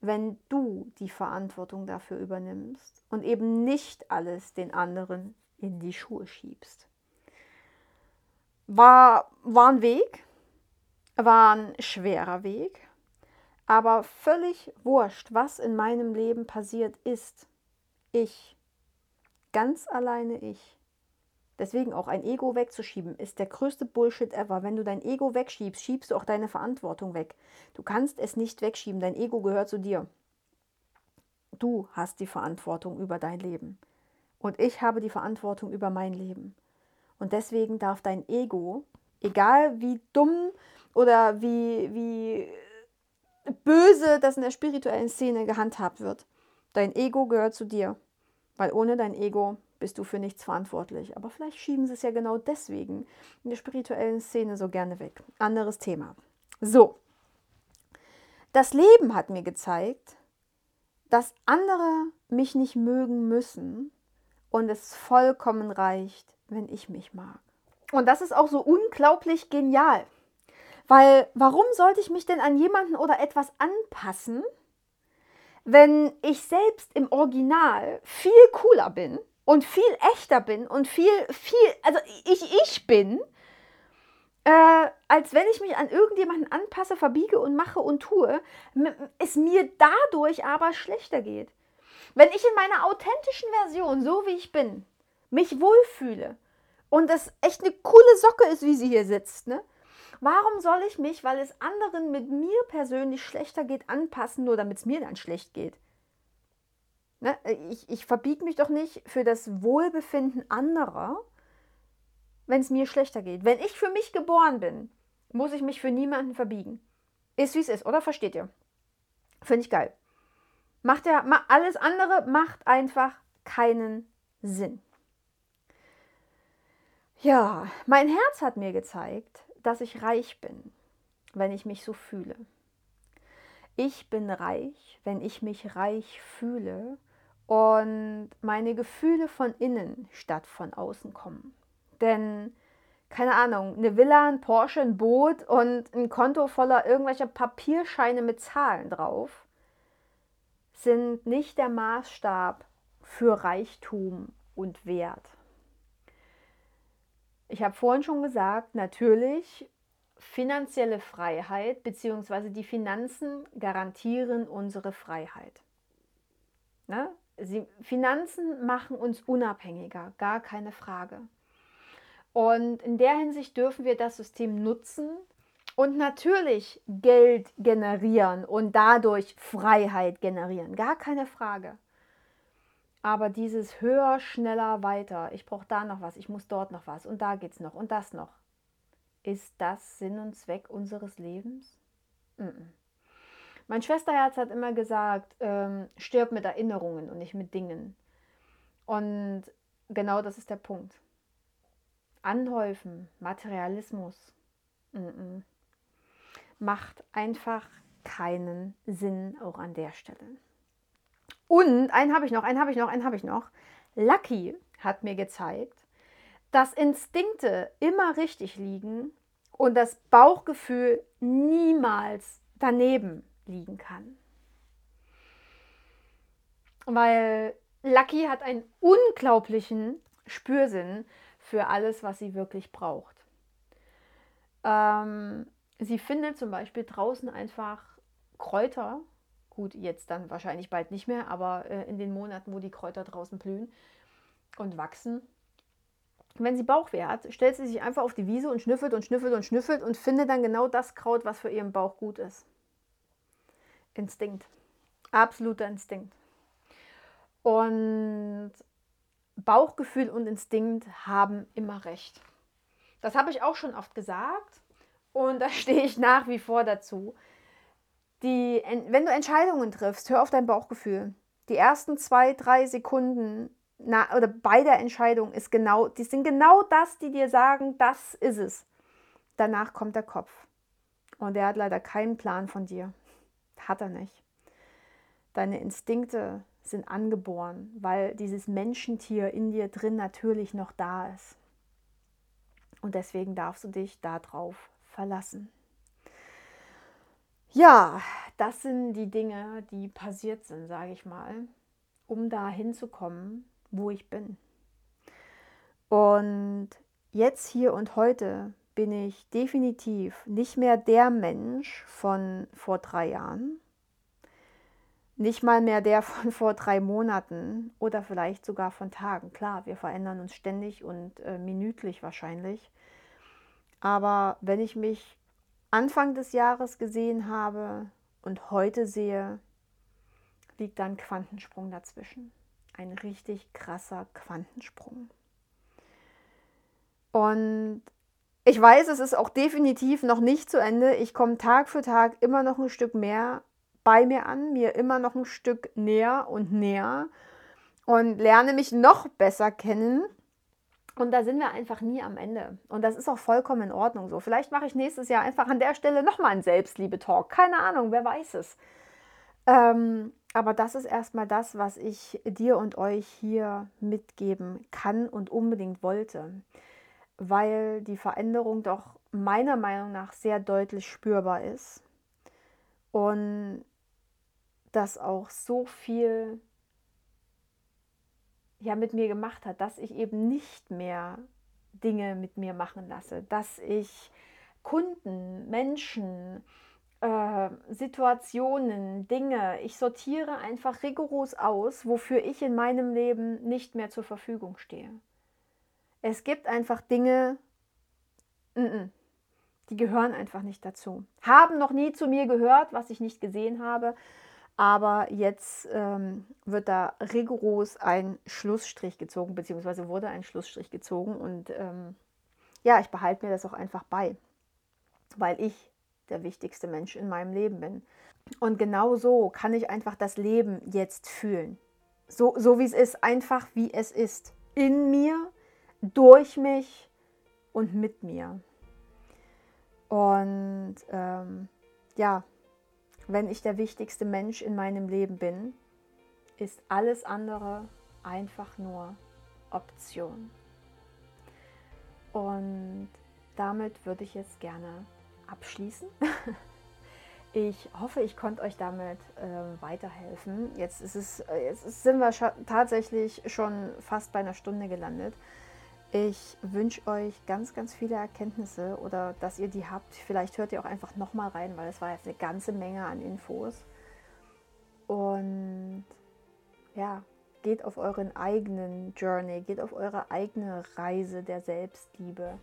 wenn du die Verantwortung dafür übernimmst und eben nicht alles den anderen in die Schuhe schiebst. War, war ein Weg, war ein schwerer Weg, Aber völlig wurscht, was in meinem Leben passiert ist. Ich. Ganz alleine ich. Deswegen auch ein Ego wegzuschieben, ist der größte Bullshit ever. Wenn du dein Ego wegschiebst, schiebst du auch deine Verantwortung weg. Du kannst es nicht wegschieben. Dein Ego gehört zu dir. Du hast die Verantwortung über dein Leben. Und ich habe die Verantwortung über mein Leben. Und deswegen darf dein Ego, egal wie dumm oder wie, wie böse das in der spirituellen Szene gehandhabt wird, dein Ego gehört zu dir. Weil ohne dein Ego bist du für nichts verantwortlich. Aber vielleicht schieben sie es ja genau deswegen in der spirituellen Szene so gerne weg. Anderes Thema. So. Das Leben hat mir gezeigt, dass andere mich nicht mögen müssen und es vollkommen reicht, wenn ich mich mag. Und das ist auch so unglaublich genial. Weil warum sollte ich mich denn an jemanden oder etwas anpassen, wenn ich selbst im Original viel cooler bin und viel echter bin und viel, viel, also ich, ich bin, äh, als wenn ich mich an irgendjemanden anpasse, verbiege und mache und tue, es mir dadurch aber schlechter geht. Wenn ich in meiner authentischen Version, so wie ich bin, mich wohlfühle und es echt eine coole Socke ist, wie sie hier sitzt, ne? Warum soll ich mich, weil es anderen mit mir persönlich schlechter geht, anpassen, nur damit es mir dann schlecht geht? Ne? Ich, ich verbiege mich doch nicht für das Wohlbefinden anderer, wenn es mir schlechter geht. Wenn ich für mich geboren bin, muss ich mich für niemanden verbiegen. Ist wie es ist, oder? Versteht ihr? Finde ich geil. Macht ja, alles andere macht einfach keinen Sinn. Ja, mein Herz hat mir gezeigt, dass ich reich bin, wenn ich mich so fühle. Ich bin reich, wenn ich mich reich fühle und meine Gefühle von innen statt von außen kommen. Denn, keine Ahnung, eine Villa, ein Porsche, ein Boot und ein Konto voller irgendwelcher Papierscheine mit Zahlen drauf sind nicht der Maßstab für Reichtum und Wert. Ich habe vorhin schon gesagt, natürlich, finanzielle Freiheit bzw. die Finanzen garantieren unsere Freiheit. Ne? Sie, Finanzen machen uns unabhängiger, gar keine Frage. Und in der Hinsicht dürfen wir das System nutzen und natürlich Geld generieren und dadurch Freiheit generieren, gar keine Frage. Aber dieses höher, schneller, weiter, ich brauche da noch was, ich muss dort noch was und da geht es noch und das noch. Ist das Sinn und Zweck unseres Lebens? Mm -mm. Mein Schwesterherz hat immer gesagt, ähm, stirb mit Erinnerungen und nicht mit Dingen. Und genau das ist der Punkt. Anhäufen, Materialismus, mm macht einfach keinen Sinn auch an der Stelle. Und einen habe ich noch, einen habe ich noch, einen habe ich noch. Lucky hat mir gezeigt, dass Instinkte immer richtig liegen und das Bauchgefühl niemals daneben liegen kann. Weil Lucky hat einen unglaublichen Spürsinn für alles, was sie wirklich braucht. Ähm, sie findet zum Beispiel draußen einfach Kräuter, Gut, jetzt dann wahrscheinlich bald nicht mehr, aber äh, in den Monaten, wo die Kräuter draußen blühen und wachsen. Wenn sie Bauchweh hat, stellt sie sich einfach auf die Wiese und schnüffelt und schnüffelt und schnüffelt und findet dann genau das Kraut, was für ihren Bauch gut ist. Instinkt. Absoluter Instinkt. Und Bauchgefühl und Instinkt haben immer recht. Das habe ich auch schon oft gesagt und da (laughs) stehe ich nach wie vor dazu die, wenn du Entscheidungen triffst, hör auf dein Bauchgefühl. Die ersten zwei, drei Sekunden na, oder bei der Entscheidung ist genau, die sind genau das, die dir sagen, das ist es. Danach kommt der Kopf. Und der hat leider keinen Plan von dir. Hat er nicht. Deine Instinkte sind angeboren, weil dieses Menschentier in dir drin natürlich noch da ist. Und deswegen darfst du dich darauf verlassen. Ja, das sind die Dinge, die passiert sind, sage ich mal, um da hinzukommen, wo ich bin. Und jetzt, hier und heute bin ich definitiv nicht mehr der Mensch von vor drei Jahren, nicht mal mehr der von (laughs) vor drei Monaten oder vielleicht sogar von Tagen. Klar, wir verändern uns ständig und äh, minütlich wahrscheinlich. Aber wenn ich mich Anfang des Jahres gesehen habe und heute sehe, liegt da ein Quantensprung dazwischen. Ein richtig krasser Quantensprung. Und ich weiß, es ist auch definitiv noch nicht zu Ende. Ich komme Tag für Tag immer noch ein Stück mehr bei mir an, mir immer noch ein Stück näher und näher und lerne mich noch besser kennen. Und da sind wir einfach nie am Ende. Und das ist auch vollkommen in Ordnung so. Vielleicht mache ich nächstes Jahr einfach an der Stelle nochmal einen Selbstliebe-Talk. Keine Ahnung, wer weiß es. Ähm, aber das ist erstmal das, was ich dir und euch hier mitgeben kann und unbedingt wollte weil die Veränderung doch meiner Meinung nach sehr deutlich spürbar ist und das auch so viel ja mit mir gemacht hat, dass ich eben nicht mehr Dinge mit mir machen lasse, dass ich Kunden, Menschen, äh, Situationen, Dinge, ich sortiere einfach rigoros aus, wofür ich in meinem Leben nicht mehr zur Verfügung stehe. Es gibt einfach Dinge, die gehören einfach nicht dazu. Haben noch nie zu mir gehört, was ich nicht gesehen habe. Aber jetzt ähm, wird da rigoros ein Schlussstrich gezogen, beziehungsweise wurde ein Schlussstrich gezogen. Und ähm, ja, ich behalte mir das auch einfach bei, weil ich der wichtigste Mensch in meinem Leben bin. Und genau so kann ich einfach das Leben jetzt fühlen. So, so wie es ist, einfach wie es ist. In mir durch mich und mit mir. Und ähm, ja, wenn ich der wichtigste Mensch in meinem Leben bin, ist alles andere einfach nur Option. Und damit würde ich jetzt gerne abschließen. (laughs) Ich hoffe, ich konnte euch damit äh, weiterhelfen. Jetzt, ist es, jetzt sind wir tatsächlich schon fast bei einer Stunde gelandet. Ich wünsche euch ganz, ganz viele Erkenntnisse oder dass ihr die habt. Vielleicht hört ihr auch einfach nochmal rein, weil es war jetzt eine ganze Menge an Infos. Und ja, geht auf euren eigenen Journey, geht auf eure eigene Reise der Selbstliebe.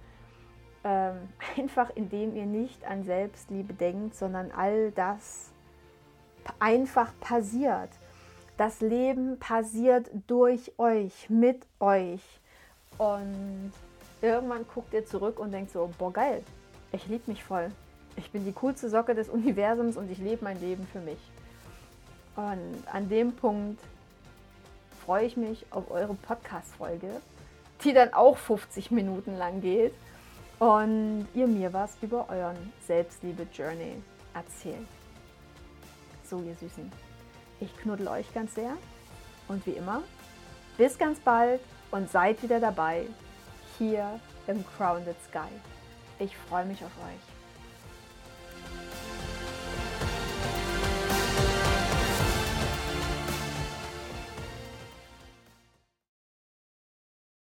Ähm, (laughs) einfach indem ihr nicht an Selbstliebe denkt, sondern all das einfach passiert. Das Leben passiert durch euch, mit euch. Und irgendwann guckt ihr zurück und denkt so, boah geil, ich liebe mich voll. Ich bin die coolste Socke des Universums und ich lebe mein Leben für mich. Und an dem Punkt freue ich mich auf eure Podcast-Folge, die dann auch 50 Minuten lang geht und ihr mir was über euren Selbstliebe-Journey erzählt. So, ihr Süßen, ich knuddel euch ganz sehr und wie immer, bis ganz bald und seid wieder dabei hier im Crowned Sky. Ich freue mich auf euch.